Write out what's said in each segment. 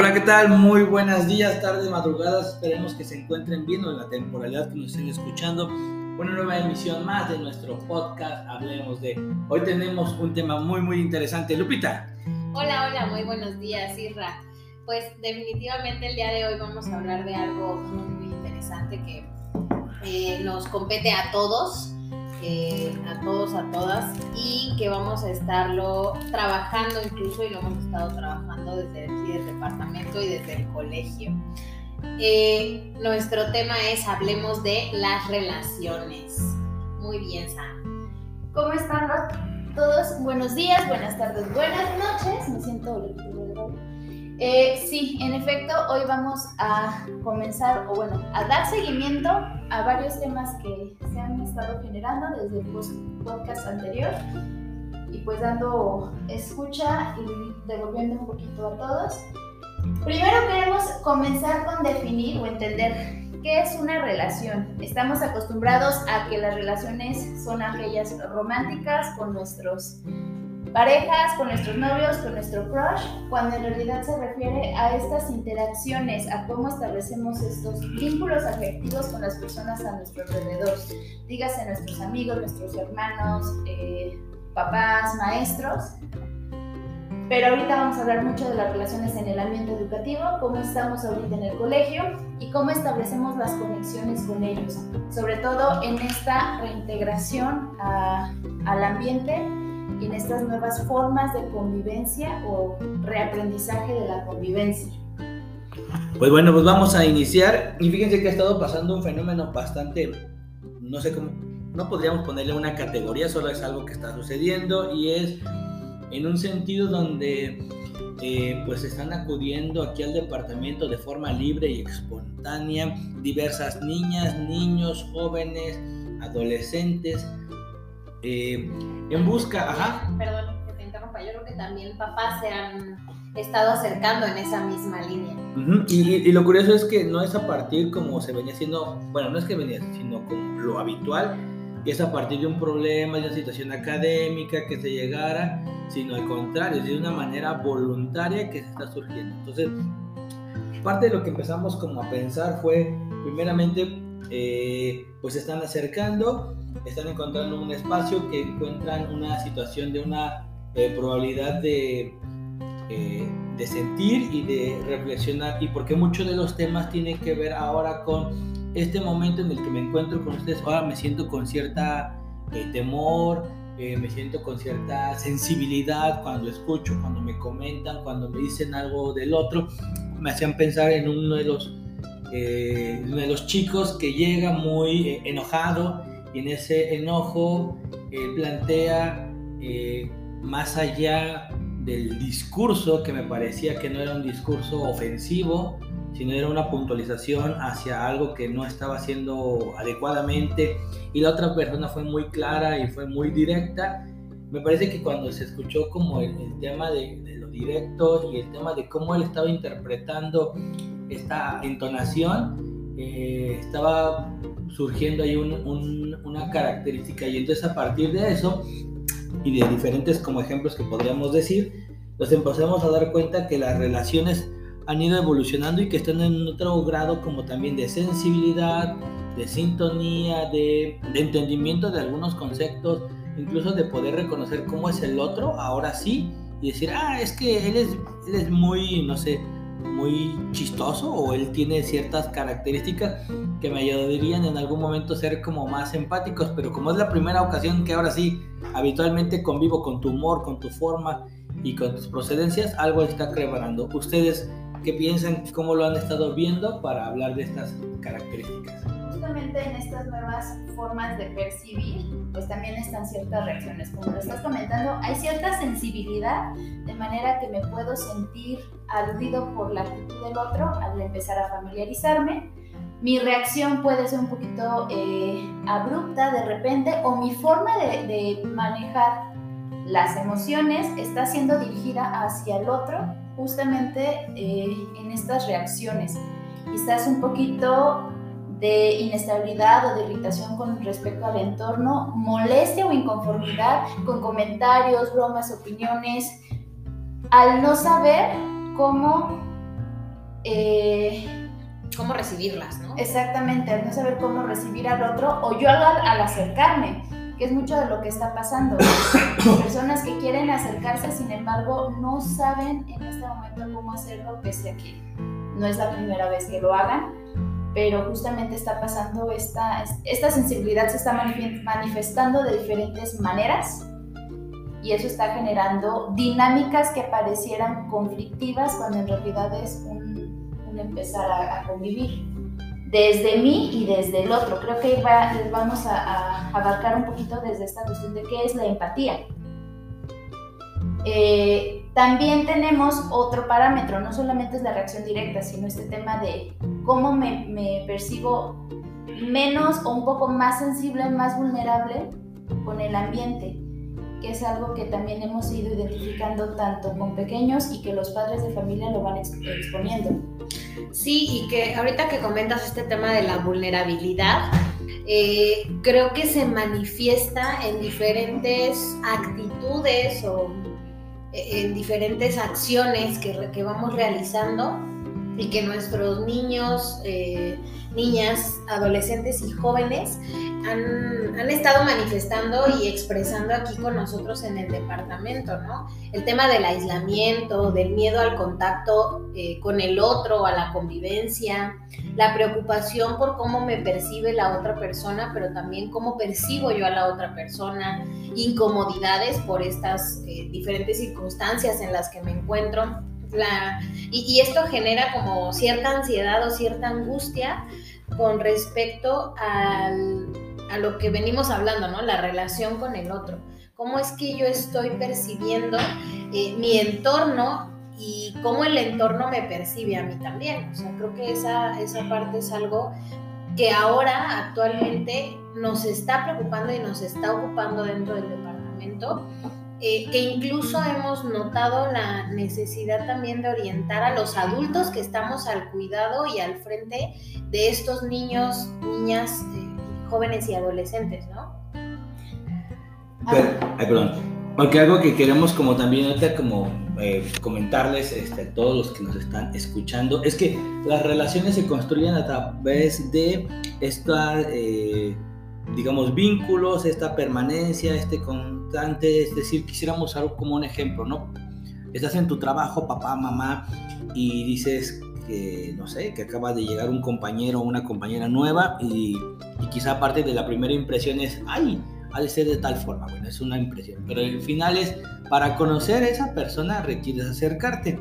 Hola, ¿qué tal? Muy buenos días, tardes, madrugadas. Esperemos que se encuentren bien en la temporalidad que nos estén escuchando. Una nueva emisión más de nuestro podcast Hablemos de. Hoy tenemos un tema muy, muy interesante. Lupita. Hola, hola, muy buenos días, Irra. Pues definitivamente el día de hoy vamos a hablar de algo muy, muy interesante que eh, nos compete a todos eh, a todos, a todas, y que vamos a estarlo trabajando incluso y lo hemos estado trabajando desde aquí el departamento y desde el colegio. Eh, nuestro tema es hablemos de las relaciones. Muy bien, Sam. ¿Cómo están todos? Buenos días, buenas tardes, buenas noches. Me siento eh, sí, en efecto, hoy vamos a comenzar, o bueno, a dar seguimiento a varios temas que se han estado generando desde el podcast anterior y pues dando escucha y devolviendo un poquito a todos. Primero queremos comenzar con definir o entender qué es una relación. Estamos acostumbrados a que las relaciones son aquellas románticas con nuestros parejas, con nuestros novios, con nuestro crush, cuando en realidad se refiere a estas interacciones, a cómo establecemos estos vínculos afectivos con las personas a nuestro alrededor. Dígase nuestros amigos, nuestros hermanos, eh, papás, maestros. Pero ahorita vamos a hablar mucho de las relaciones en el ambiente educativo, cómo estamos ahorita en el colegio y cómo establecemos las conexiones con ellos, sobre todo en esta reintegración al ambiente en estas nuevas formas de convivencia o reaprendizaje de la convivencia. Pues bueno, pues vamos a iniciar y fíjense que ha estado pasando un fenómeno bastante, no sé cómo, no podríamos ponerle una categoría, solo es algo que está sucediendo y es en un sentido donde eh, pues están acudiendo aquí al departamento de forma libre y espontánea diversas niñas, niños, jóvenes, adolescentes eh, en busca, ajá. Perdón que te interrumpa, yo creo que también papás se han estado acercando en esa misma línea. y, lo curioso es que no es a partir como se venía haciendo, bueno, no es que venía, sino como lo habitual, que es a partir de un problema, de una situación académica que se llegara, sino al contrario, es de una manera voluntaria que se está surgiendo. Entonces, parte de lo que empezamos como a pensar fue, primeramente, eh, pues están acercando están encontrando un espacio que encuentran una situación de una eh, probabilidad de, eh, de sentir y de reflexionar. Y porque muchos de los temas tienen que ver ahora con este momento en el que me encuentro con ustedes, ahora me siento con cierta temor, me siento con cierta sensibilidad cuando escucho, cuando me comentan, cuando me dicen algo del otro, me hacían pensar en uno de los, uno de los chicos que llega muy enojado y en ese enojo él plantea eh, más allá del discurso que me parecía que no era un discurso ofensivo, sino era una puntualización hacia algo que no estaba haciendo adecuadamente y la otra persona fue muy clara y fue muy directa. Me parece que cuando se escuchó como el, tema de, de, lo directo y el tema de cómo él estaba interpretando esta entonación, eh, estaba surgiendo ahí una característica. Y entonces a partir de eso y de diferentes como ejemplos que podríamos decir, nos empezamos a dar cuenta que las relaciones han ido evolucionando y que están en otro grado como también de sensibilidad, de sintonía, de, de entendimiento de algunos conceptos, incluso de poder reconocer cómo es el otro, ahora sí, y decir, ah, es que él es, él es muy, no sé, muy chistoso o él tiene ciertas características que me ayudarían en algún momento a ser como más empáticos, pero como es la primera ocasión que ahora sí habitualmente convivo con tu humor, con tu forma y con tus procedencias, algo está preparando. ¿Ustedes qué piensan, cómo lo han estado viendo para hablar de estas características? Justamente en estas nuevas formas de percibir, pues también están ciertas reacciones. Como lo estás comentando, hay cierta sensibilidad, de manera que me puedo sentir aludido por la actitud del otro al empezar a familiarizarme. Mi reacción puede ser un poquito eh, abrupta de repente o mi forma de, de manejar las emociones está siendo dirigida hacia el otro justamente eh, en estas reacciones. Quizás un poquito de inestabilidad o de irritación con respecto al entorno, molestia o inconformidad con comentarios, bromas, opiniones, al no saber cómo eh, cómo recibirlas, ¿no? Exactamente, al no saber cómo recibir al otro o yo al, al acercarme, que es mucho de lo que está pasando. Personas que quieren acercarse, sin embargo, no saben en este momento cómo hacerlo, pese a que no es la primera vez que lo hagan, pero justamente está pasando esta, esta sensibilidad se está manifestando de diferentes maneras. Y eso está generando dinámicas que parecieran conflictivas cuando en realidad es un, empezar a, convivir desde mí y desde el otro. Creo que les vamos a, abarcar un poquito desde esta cuestión de qué es la empatía. Eh, también tenemos otro parámetro, no solamente es la reacción directa, sino este tema de cómo me, me percibo menos o un poco más sensible, más vulnerable con el ambiente que es algo que también hemos ido identificando tanto con pequeños y que los padres de familia lo van exponiendo. Sí, y que ahorita que comentas este tema de la vulnerabilidad, eh, creo que se manifiesta en diferentes actitudes o eh, en diferentes acciones que, que vamos realizando y que nuestros niños, eh, niñas, adolescentes y jóvenes han, han, estado manifestando y expresando aquí con nosotros en el departamento, ¿no? El tema del aislamiento, del miedo al contacto eh, con el otro, a la convivencia, la preocupación por cómo me percibe la otra persona, pero también cómo percibo yo a la otra persona, incomodidades por estas eh, diferentes circunstancias en las que me encuentro. La, y, y esto genera como cierta ansiedad o cierta angustia con respecto al, a lo que venimos hablando, ¿no? La relación con el otro. ¿Cómo es que yo estoy percibiendo eh, mi entorno y cómo el entorno me percibe a mí también? O sea, creo que esa, esa parte es algo que ahora actualmente nos está preocupando y nos está ocupando dentro del departamento, eh, que incluso hemos notado la necesidad también de orientar a los adultos que estamos al cuidado y al frente de estos niños, niñas. Eh, jóvenes y adolescentes, ¿no? ay, perdón. Porque algo que queremos como también ahorita como eh, comentarles este, a todos los que nos están escuchando es que las relaciones se construyen a través de esta, eh, digamos, vínculos, esta permanencia, este constante, es decir, quisiéramos algo como un ejemplo, ¿no? Estás en tu trabajo, papá, mamá, y dices, que, no sé, que acaba de llegar un compañero o una compañera nueva y, quizá parte de la primera impresión es, ay, ha de ser de tal forma. Bueno, es una impresión. Pero el final es, para conocer a esa persona requieres acercarte.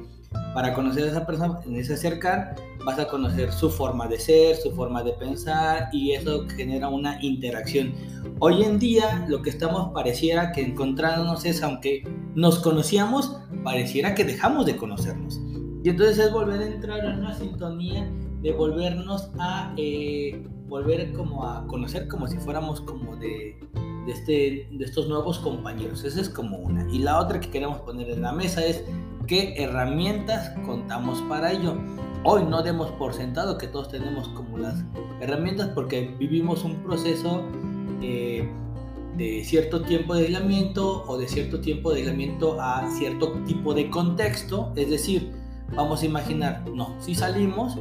Para conocer a esa persona, en ese acercar, vas a conocer su forma de ser, su forma de pensar y eso genera una interacción. Hoy en día lo que estamos pareciera que encontrándonos es, aunque nos conocíamos, pareciera que dejamos de conocernos. Y entonces es volver a entrar en una sintonía de volvernos a eh, volver como a conocer como si fuéramos como de, de, este, de estos nuevos compañeros. Esa es como una. Y la otra que queremos poner en la mesa es qué herramientas contamos para ello. Hoy no demos por sentado que todos tenemos como las herramientas porque vivimos un proceso eh, de cierto tiempo de aislamiento o de cierto tiempo de aislamiento a cierto tipo de contexto. Es decir, Vamos a imaginar, no, si salimos,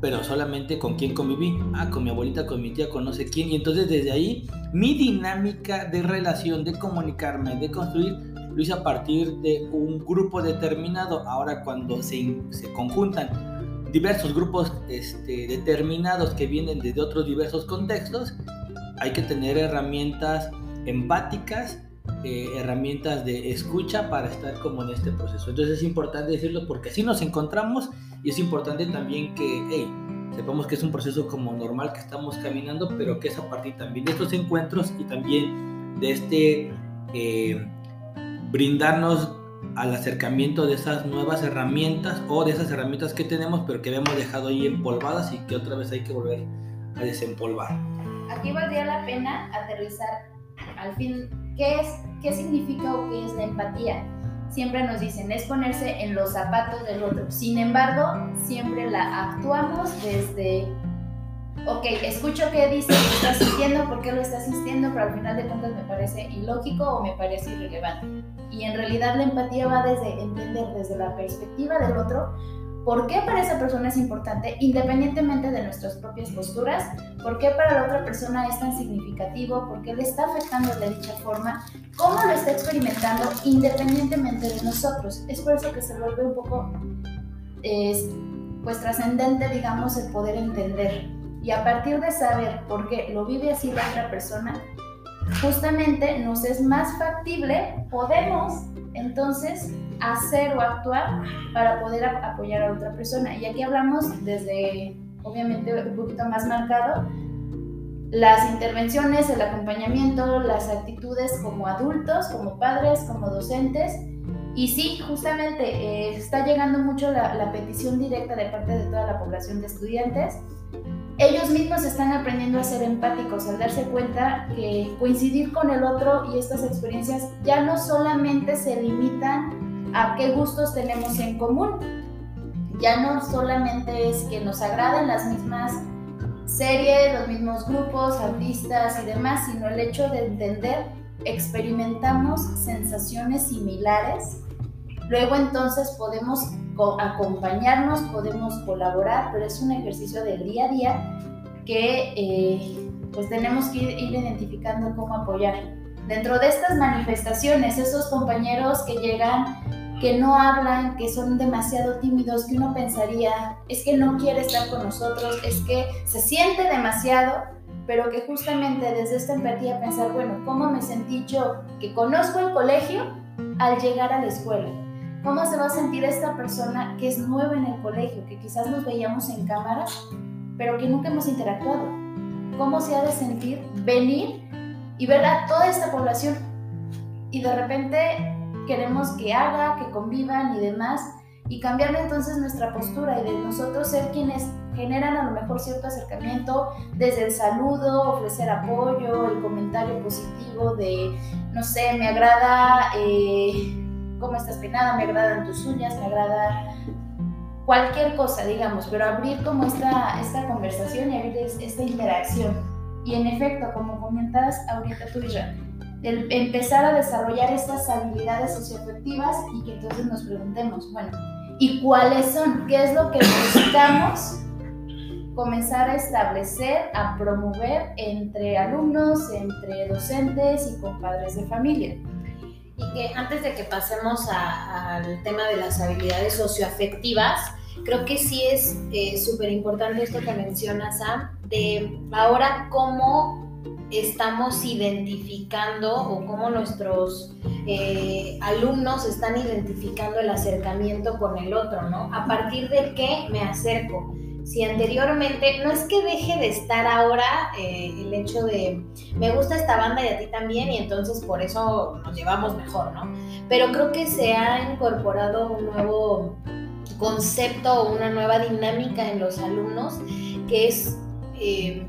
pero solamente con quién conviví. Ah, con mi abuelita, con mi tía, con no sé quién. Y entonces desde ahí mi dinámica de relación, de comunicarme, de construir, lo hice a partir de un grupo determinado. Ahora cuando se, se conjuntan diversos grupos este, determinados que vienen desde otros diversos contextos, hay que tener herramientas empáticas eh, herramientas de escucha para estar como en este proceso. Entonces es importante decirlo porque así nos encontramos y es importante también que, hey, sepamos que es un proceso como normal que estamos caminando, pero que es a partir también de estos encuentros y también de este eh, brindarnos al acercamiento de esas nuevas herramientas o de esas herramientas que tenemos pero que habíamos dejado ahí empolvadas y que otra vez hay que volver a desempolvar. Aquí valdría la pena aterrizar al fin ¿Qué, es, ¿Qué significa o qué es la empatía? Siempre nos dicen, es ponerse en los zapatos del otro. Sin embargo, siempre la actuamos desde, ok, escucho qué dice, qué está sintiendo, por qué lo está sintiendo, pero al final de cuentas me parece ilógico o me parece irrelevante. Y en realidad la empatía va desde entender desde la perspectiva del otro por qué para esa persona es importante, independientemente de nuestras propias posturas, por qué para la otra persona es tan significativo, por qué le está afectando de dicha forma, cómo lo está experimentando, independientemente de nosotros. Es por eso que se vuelve un poco, pues, trascendente, digamos, el poder entender. Y a partir de saber por qué lo vive así la otra persona, justamente nos es más factible, podemos entonces hacer o actuar para poder apoyar a otra persona. Y aquí hablamos desde, obviamente, un poquito más marcado, las intervenciones, el acompañamiento, las actitudes como adultos, como padres, como docentes. Y sí, justamente eh, está llegando mucho la, la petición directa de parte de toda la población de estudiantes ellos mismos están aprendiendo a ser empáticos, al darse cuenta que coincidir con el otro y estas experiencias ya no solamente se limitan a qué gustos tenemos en común, ya no solamente es que nos agradan las mismas series, los mismos grupos, artistas y demás, sino el hecho de entender, experimentamos sensaciones similares, luego entonces podemos acompañarnos, podemos colaborar, pero es un ejercicio del día a día que eh, pues tenemos que ir, identificando cómo apoyar. Dentro de estas manifestaciones, esos compañeros que llegan, que no hablan, que son demasiado tímidos, que uno pensaría, es que no quiere estar con nosotros, es que se siente demasiado, pero que justamente desde esta empatía pensar, bueno, ¿cómo me sentí yo que conozco el colegio al llegar a la escuela? ¿Cómo se va a sentir esta persona que es nueva en el colegio, que quizás nos veíamos en cámara, pero que nunca hemos interactuado? ¿Cómo se ha de sentir venir y ver a toda esta población y de repente queremos que haga, que convivan y demás, y cambiarle entonces nuestra postura y de nosotros ser quienes generan a lo mejor cierto acercamiento desde el saludo, ofrecer apoyo, el comentario positivo de, no sé, me agrada... Eh, cómo estás peinada, me agradan tus uñas, me agrada cualquier cosa, digamos, pero abrir como esta, esta conversación y abrir esta interacción. Y en efecto, como comentas ahorita tú, el empezar a desarrollar estas habilidades socioafectivas y que entonces nos preguntemos, bueno, ¿y cuáles son? ¿Qué es lo que necesitamos comenzar a establecer, a promover entre alumnos, entre docentes y con padres de familia? y que antes de que pasemos al tema de las habilidades socioafectivas, creo que sí es eh, súper importante esto que menciona Sam, de ahora cómo estamos identificando o cómo nuestros eh, alumnos están identificando el acercamiento con el otro, ¿no? A partir de qué me acerco si anteriormente, no es que deje de estar ahora eh, el hecho de, me gusta esta banda y a ti también, y entonces por eso nos llevamos mejor, ¿no? Pero creo que se ha incorporado un nuevo concepto o una nueva dinámica en los alumnos que es eh,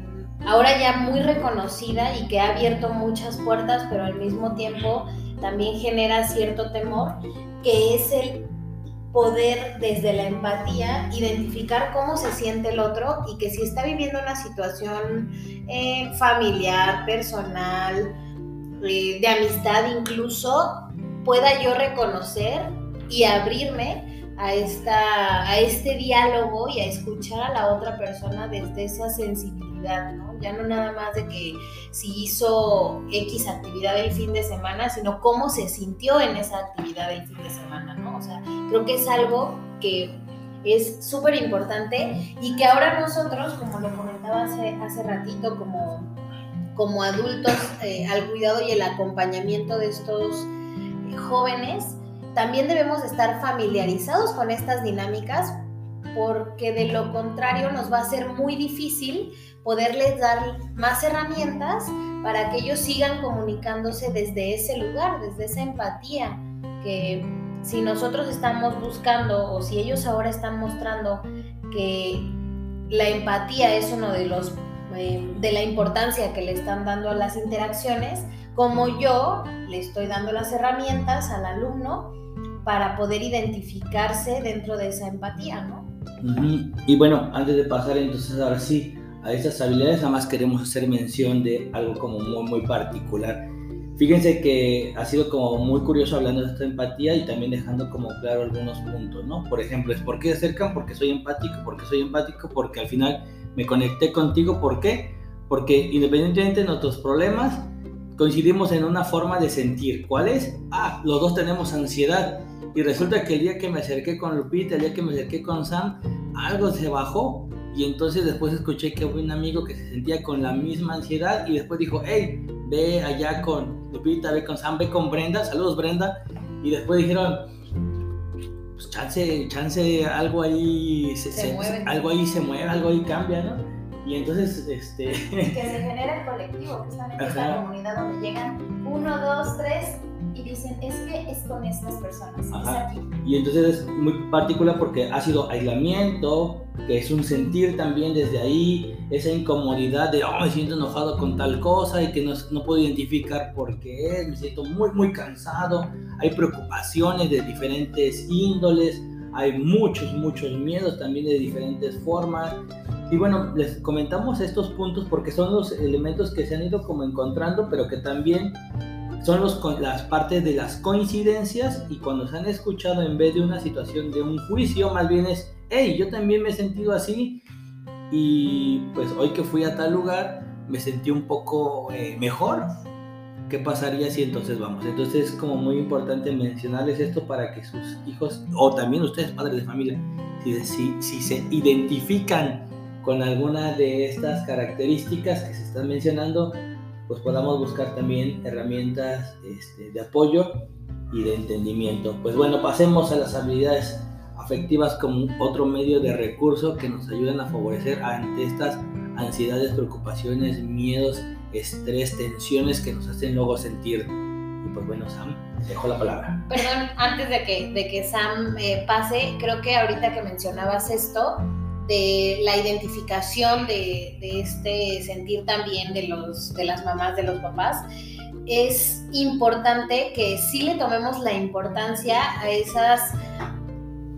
ahora ya muy reconocida y que ha abierto muchas puertas, pero al mismo tiempo también genera cierto temor, que es el poder desde la empatía identificar cómo se siente el otro y que si está viviendo una situación eh, familiar, personal, eh, de amistad incluso, pueda yo reconocer y abrirme a, esta, a este diálogo y a escuchar a la otra persona desde esa sensibilidad, ¿no? Ya no nada más de que si hizo X actividad el fin de semana, sino cómo se sintió en esa actividad el fin de semana, ¿no? O sea, creo que es algo que es súper importante y que ahora nosotros, como lo comentaba hace, hace ratito, como, como adultos, eh, al cuidado y el acompañamiento de estos jóvenes, también debemos estar familiarizados con estas dinámicas porque de lo contrario nos va a ser muy difícil poderles dar más herramientas para que ellos sigan comunicándose desde ese lugar, desde esa empatía, que si nosotros estamos buscando o si ellos ahora están mostrando que la empatía es uno de los eh, de la importancia que le están dando a las interacciones, como yo le estoy dando las herramientas al alumno para poder identificarse dentro de esa empatía, ¿no? Y bueno, antes de pasar entonces ahora sí a estas habilidades, además queremos hacer mención de algo como muy, muy particular. Fíjense que ha sido como muy curioso hablando de esta empatía y también dejando como claro algunos puntos, ¿no? Por ejemplo, es por qué acercan, porque soy empático, porque soy empático, porque al final me conecté contigo, ¿por qué? Porque independientemente de nuestros problemas, coincidimos en una forma de sentir. ¿Cuál es? Ah, los dos tenemos ansiedad. Y resulta que el día que me acerqué con Lupita, el día que me acerqué con Sam, algo se bajó. Y entonces después escuché que hubo un amigo que se sentía con la misma ansiedad y después dijo, hey, ve allá con Lupita, ve con Sam, ve con Brenda, saludos Brenda. Y después dijeron, pues chance, chance, algo ahí se, mueve. algo ahí se mueve, algo ahí cambia, ¿no? Y entonces, este... Que se genera el colectivo, justamente esta comunidad donde llegan uno, dos, tres y dicen, es que es con estas personas, es aquí. Y entonces es muy particular porque ha sido aislamiento, que es un sentir también desde ahí, esa incomodidad de, oh, me siento enojado con tal cosa y que no, no puedo identificar por qué es, me siento muy, muy cansado, hay preocupaciones de diferentes índoles, hay muchos, muchos miedos también de diferentes formas. Y bueno, les comentamos estos puntos porque son los elementos que se han ido como encontrando, pero que también son los, las partes de las coincidencias y cuando se han escuchado en vez de una situación de un juicio, más bien es, hey, yo también me he sentido así y pues hoy que fui a tal lugar me sentí un poco eh, mejor. ¿Qué pasaría si entonces vamos? Entonces es como muy importante mencionarles esto para que sus hijos o también ustedes padres de familia, si, si, si se identifican con alguna de estas características que se están mencionando, pues podamos buscar también herramientas este, de apoyo y de entendimiento. Pues bueno, pasemos a las habilidades afectivas como otro medio de recurso que nos ayudan a favorecer ante estas ansiedades, preocupaciones, miedos, estrés, tensiones que nos hacen luego sentir. Y pues bueno, Sam, dejo la palabra. Perdón, antes de que, de que Sam eh, pase, creo que ahorita que mencionabas esto, de la identificación de, este sentir también de, los, de las mamás, de los papás, es importante que sí le tomemos la importancia a esas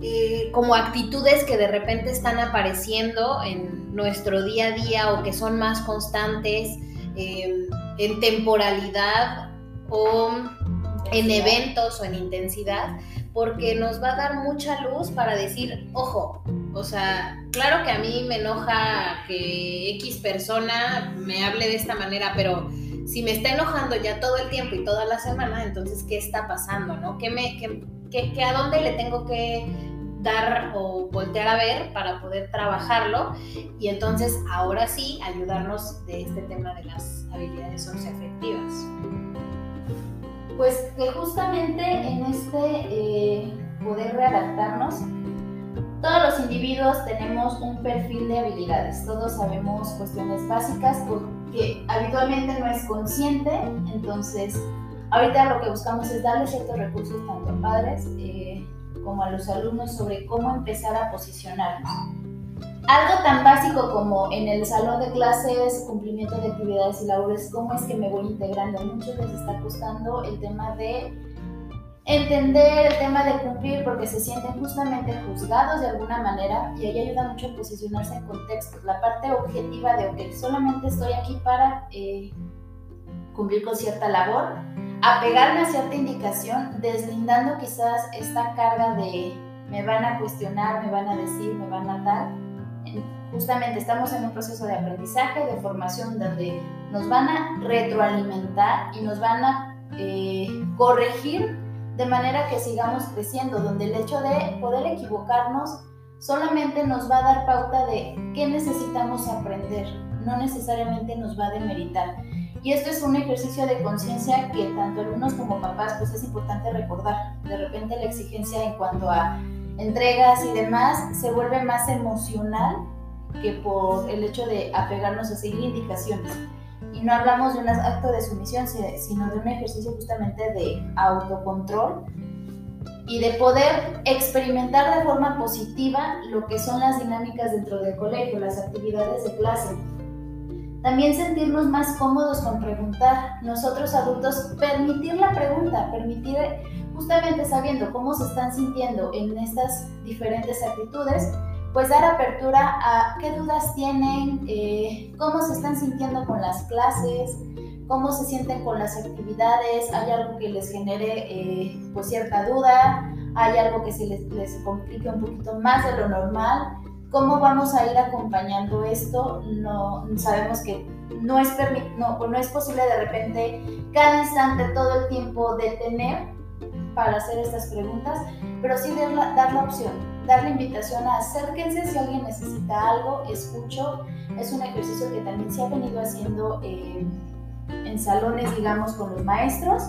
eh, como actitudes que de repente están apareciendo en nuestro día a día o que son más constantes em, en temporalidad o en eventos o en intensidad, porque nos va a dar mucha luz para decir, ojo, o sea, claro que a mí me enoja que X persona me hable de esta manera, pero si me está enojando ya todo el tiempo y toda la semana, entonces, ¿qué está pasando? ¿No? ¿Qué me, qué, ¿A dónde le tengo que dar o voltear a ver para poder trabajarlo? Y entonces, ahora sí, ayudarnos de este tema de las habilidades socioafectivas. Pues que justamente en este eh, poder readaptarnos, todos los individuos tenemos un perfil de habilidades, todos sabemos cuestiones básicas que habitualmente no es consciente, entonces ahorita lo que buscamos es darle ciertos recursos tanto a padres eh, como a los alumnos sobre cómo empezar a posicionarnos. Algo tan básico como en el salón de clases, cumplimiento de actividades y labores, cómo es que me voy integrando. Muchos les está costando el tema de entender el tema de cumplir porque se sienten justamente juzgados de alguna manera y ahí ayuda mucho a posicionarse en contexto. La parte objetiva de, ok, solamente estoy aquí para eh, cumplir con cierta labor, apegarme a cierta indicación, deslindando quizás esta carga de me van a cuestionar, me van a decir, me van a dar. Justamente estamos en un proceso de aprendizaje, de formación, donde nos van a retroalimentar y nos van a eh, corregir de manera que sigamos creciendo, donde el hecho de poder equivocarnos solamente nos va a dar pauta de qué necesitamos aprender, no necesariamente nos va a demeritar. Y esto es un ejercicio de conciencia que tanto alumnos como papás pues es importante recordar. De repente la exigencia en cuanto a entregas y demás se vuelve más emocional que por el hecho de apegarnos a seguir indicaciones. Y no hablamos de un acto de sumisión, sino de un ejercicio justamente de autocontrol y de poder experimentar de forma positiva lo que son las dinámicas dentro del colegio, las actividades de clase. También sentirnos más cómodos con preguntar. Nosotros adultos, permitir la pregunta, permitir justamente sabiendo cómo se están sintiendo en estas diferentes actitudes, pues dar apertura a qué dudas tienen, eh, cómo se están sintiendo con las clases, cómo se sienten con las actividades, hay algo que les genere eh, pues cierta duda, hay algo que se les, les complique un poquito más de lo normal. ¿Cómo vamos a ir acompañando esto? No sabemos que no es, no, no es posible de repente cada instante, todo el tiempo detener para hacer estas preguntas, pero sí dar la, dar la opción, dar la invitación a acérquense si alguien necesita algo, escucho. Es un ejercicio que también se ha venido haciendo eh, en salones, digamos, con los maestros,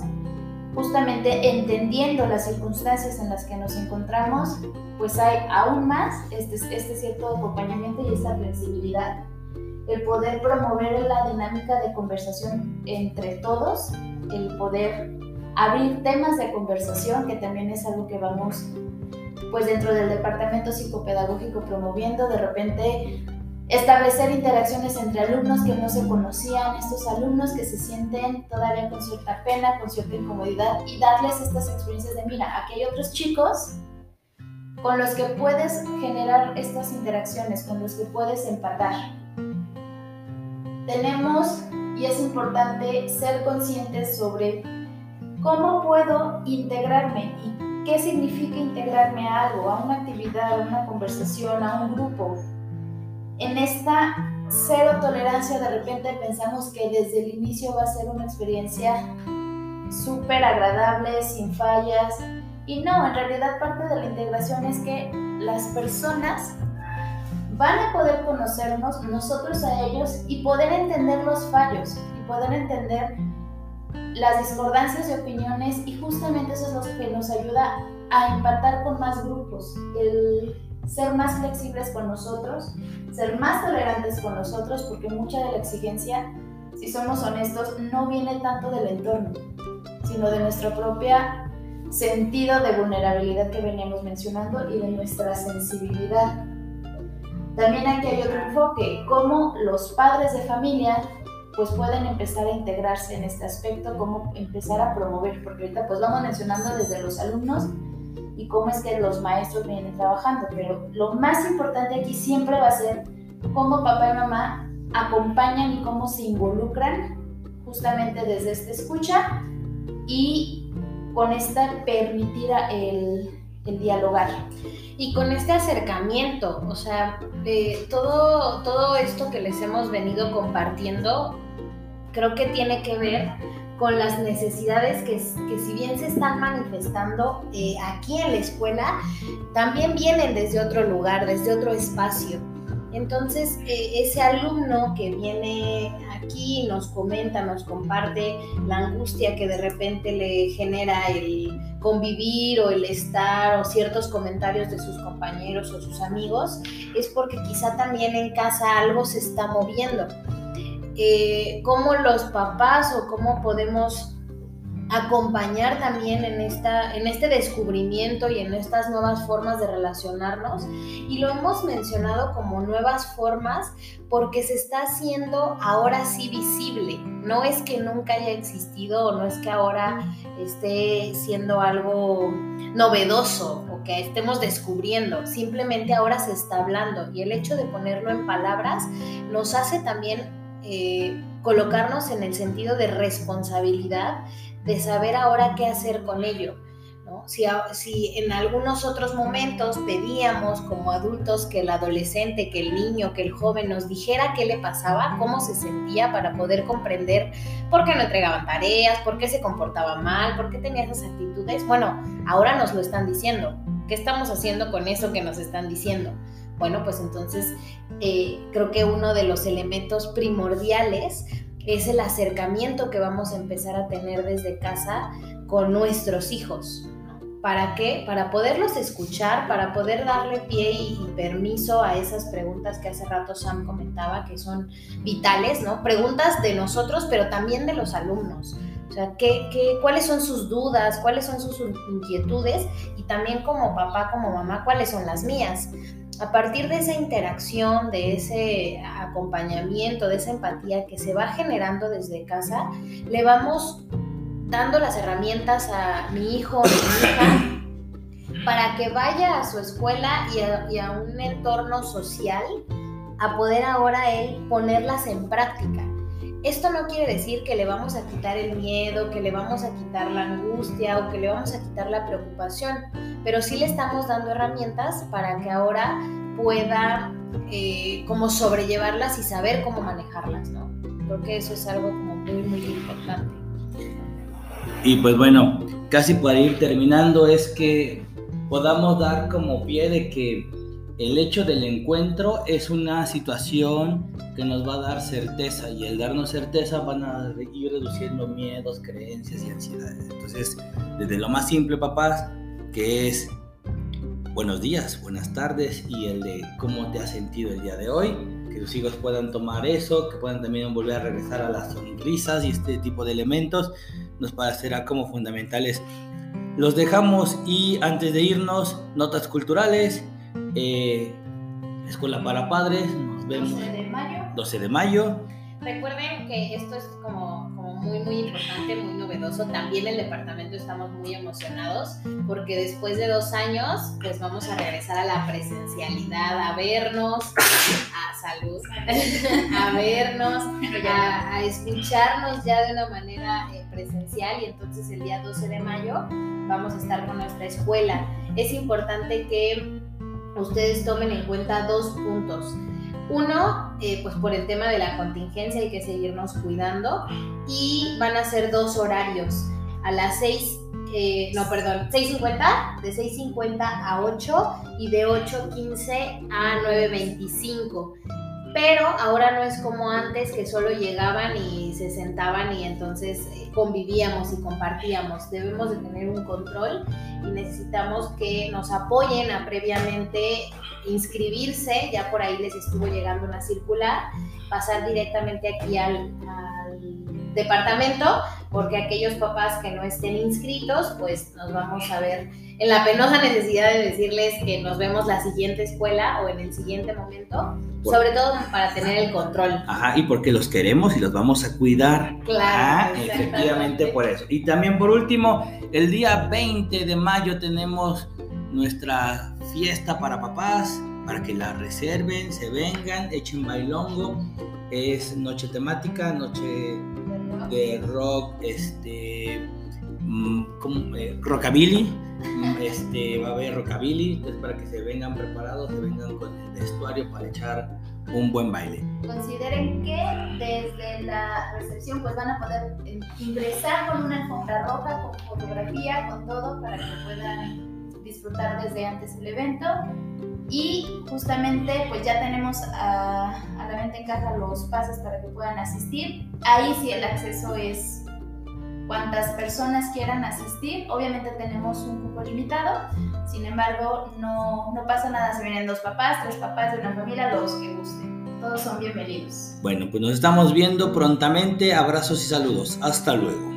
justamente entendiendo las circunstancias en las que nos encontramos, pues hay aún más este, este cierto acompañamiento y esta flexibilidad el poder promover la dinámica de conversación entre todos, el poder abrir temas de conversación, que también es algo que vamos pues dentro del departamento psicopedagógico promoviendo, de repente establecer interacciones entre alumnos que no se conocían, estos alumnos que se sienten todavía con cierta pena, con cierta incomodidad y darles estas experiencias de, mira, aquí hay otros chicos con los que puedes generar estas interacciones, con los que puedes empatar tenemos y es importante ser conscientes sobre cómo puedo integrarme y qué significa integrarme a algo, a una actividad, a una conversación, a un grupo. En esta cero tolerancia de repente pensamos que desde el inicio va a ser una experiencia súper agradable, sin fallas. Y no, en realidad parte de la integración es que las personas van a poder conocernos nosotros a ellos y poder entender los fallos y poder entender las discordancias de opiniones y justamente eso es lo que nos ayuda a empatar con más grupos, el ser más flexibles con nosotros, ser más tolerantes con nosotros, porque mucha de la exigencia, si somos honestos, no viene tanto del entorno, sino de nuestro propio sentido de vulnerabilidad que veníamos mencionando y de nuestra sensibilidad. También aquí hay otro enfoque, cómo los padres de familia pues pueden empezar a integrarse en este aspecto, cómo empezar a promover, porque ahorita pues vamos mencionando desde los alumnos y cómo es que los maestros vienen trabajando, pero lo más importante aquí siempre va a ser cómo papá y mamá acompañan y cómo se involucran justamente desde esta escucha y con esta permitir el, el dialogar y con este acercamiento, o sea, todo, todo esto que les hemos venido compartiendo, creo que tiene que ver con las necesidades que, que si bien se están manifestando eh, aquí en la escuela, también vienen desde otro lugar, desde otro espacio. Entonces, eh, ese alumno que viene nos comenta, nos comparte la angustia que de repente le genera el convivir o el estar o ciertos comentarios de sus compañeros o sus amigos, es porque quizá también en casa algo se está moviendo. Eh, ¿Cómo los papás o cómo podemos acompañar también en, esta, en este descubrimiento y en estas nuevas formas de relacionarnos. Y lo hemos mencionado como nuevas formas porque se está haciendo ahora sí visible. No es que nunca haya existido o no es que ahora esté siendo algo novedoso o que estemos descubriendo. Simplemente ahora se está hablando y el hecho de ponerlo en palabras nos hace también eh, colocarnos en el sentido de responsabilidad de saber ahora qué hacer con ello. ¿no? Si, si en algunos otros momentos pedíamos como adultos que el adolescente, que el niño, que el joven nos dijera qué le pasaba, cómo se sentía para poder comprender por qué no entregaban tareas, por qué se comportaba mal, por qué tenía esas actitudes, bueno, ahora nos lo están diciendo. ¿Qué estamos haciendo con eso que nos están diciendo? Bueno, pues entonces eh, creo que uno de los elementos primordiales es el acercamiento que vamos a empezar a tener desde casa con nuestros hijos. ¿Para qué? Para poderlos escuchar, para poder darle pie y, permiso a esas preguntas que hace rato Sam comentaba, que son vitales, ¿no? Preguntas de nosotros, pero también de los alumnos. O sea, ¿qué, qué, cuáles son sus dudas? ¿Cuáles son sus inquietudes? Y también como papá, como mamá, ¿cuáles son las mías? A partir de esa interacción, de ese acompañamiento, de esa empatía que se va generando desde casa, le vamos dando las herramientas a mi hijo o mi hija para que vaya a su escuela y a, un entorno social a poder ahora él ponerlas en práctica. esto no quiere decir que le vamos a quitar el miedo, que le vamos a quitar la angustia o que le vamos a quitar la preocupación, pero sí le estamos dando herramientas para que ahora pueda eh, como sobrellevarlas y saber cómo manejarlas, ¿no? Creo que eso es algo como muy, muy importante. Y pues bueno, casi para ir terminando es que podamos dar como pie de que el hecho del encuentro es una situación que nos va a dar certeza y el darnos certeza van a ir reduciendo miedos, creencias y ansiedades. Entonces, desde lo más simple, papás, que es buenos días, buenas tardes y el de cómo te has sentido el día de hoy, que tus hijos puedan tomar eso, que puedan también volver a regresar a las sonrisas y este tipo de elementos, nos parecerá como fundamentales. Los dejamos y antes de irnos, notas culturales eh, Escuela para Padres, nos vemos. 12 de mayo. 12 de mayo. Recuerden que esto es como, como, muy, muy importante, muy novedoso. También el departamento estamos muy emocionados porque después de dos años, pues vamos a regresar a la presencialidad, a vernos, a salud, a vernos, a, a, escucharnos ya de una manera eh, presencial y entonces el día 12 de mayo vamos a estar con nuestra escuela. Es importante que ustedes tomen en cuenta dos puntos. Uno, eh, pues por el tema de la contingencia hay que seguirnos cuidando y van a ser dos horarios. A las 6, eh, no, perdón, 6.50, de 6.50 a 8 y de 8.15 a 9.25. Pero ahora no es como antes que solo llegaban y se sentaban y entonces eh, convivíamos y compartíamos. Debemos de tener un control y necesitamos que nos apoyen a previamente inscribirse. Ya por ahí les estuvo llegando una circular, pasar directamente aquí al, al departamento porque aquellos papás que no estén inscritos, pues nos vamos a ver en la penosa necesidad de decirles que nos vemos la siguiente escuela o en el siguiente momento, sobre todo para tener el control. Ajá, y porque los queremos y los vamos a cuidar. Claro. Efectivamente por eso. Y también por último, el día 20 de mayo tenemos nuestra fiesta para papás, para que la reserven, se vengan, echen bailongo. Es noche temática, noche de rock, este, como, eh, rockabilly, este, va a haber rockabilly, entonces para que se vengan preparados, se vengan con el vestuario para echar un buen baile. Consideren que desde la recepción pues van a poder ingresar con una alfombra roja, con fotografía, con todo, para que puedan disfrutar desde antes el evento. Y justamente pues ya tenemos a, la venta en caja los pases para que puedan asistir. Ahí sí el acceso es cuantas personas quieran asistir. Obviamente tenemos un cupo limitado, sin embargo no, no pasa nada si vienen dos papás, tres papás de una familia, los que gusten. Todos son bienvenidos. Bueno, pues nos estamos viendo prontamente. Abrazos y saludos. Hasta luego.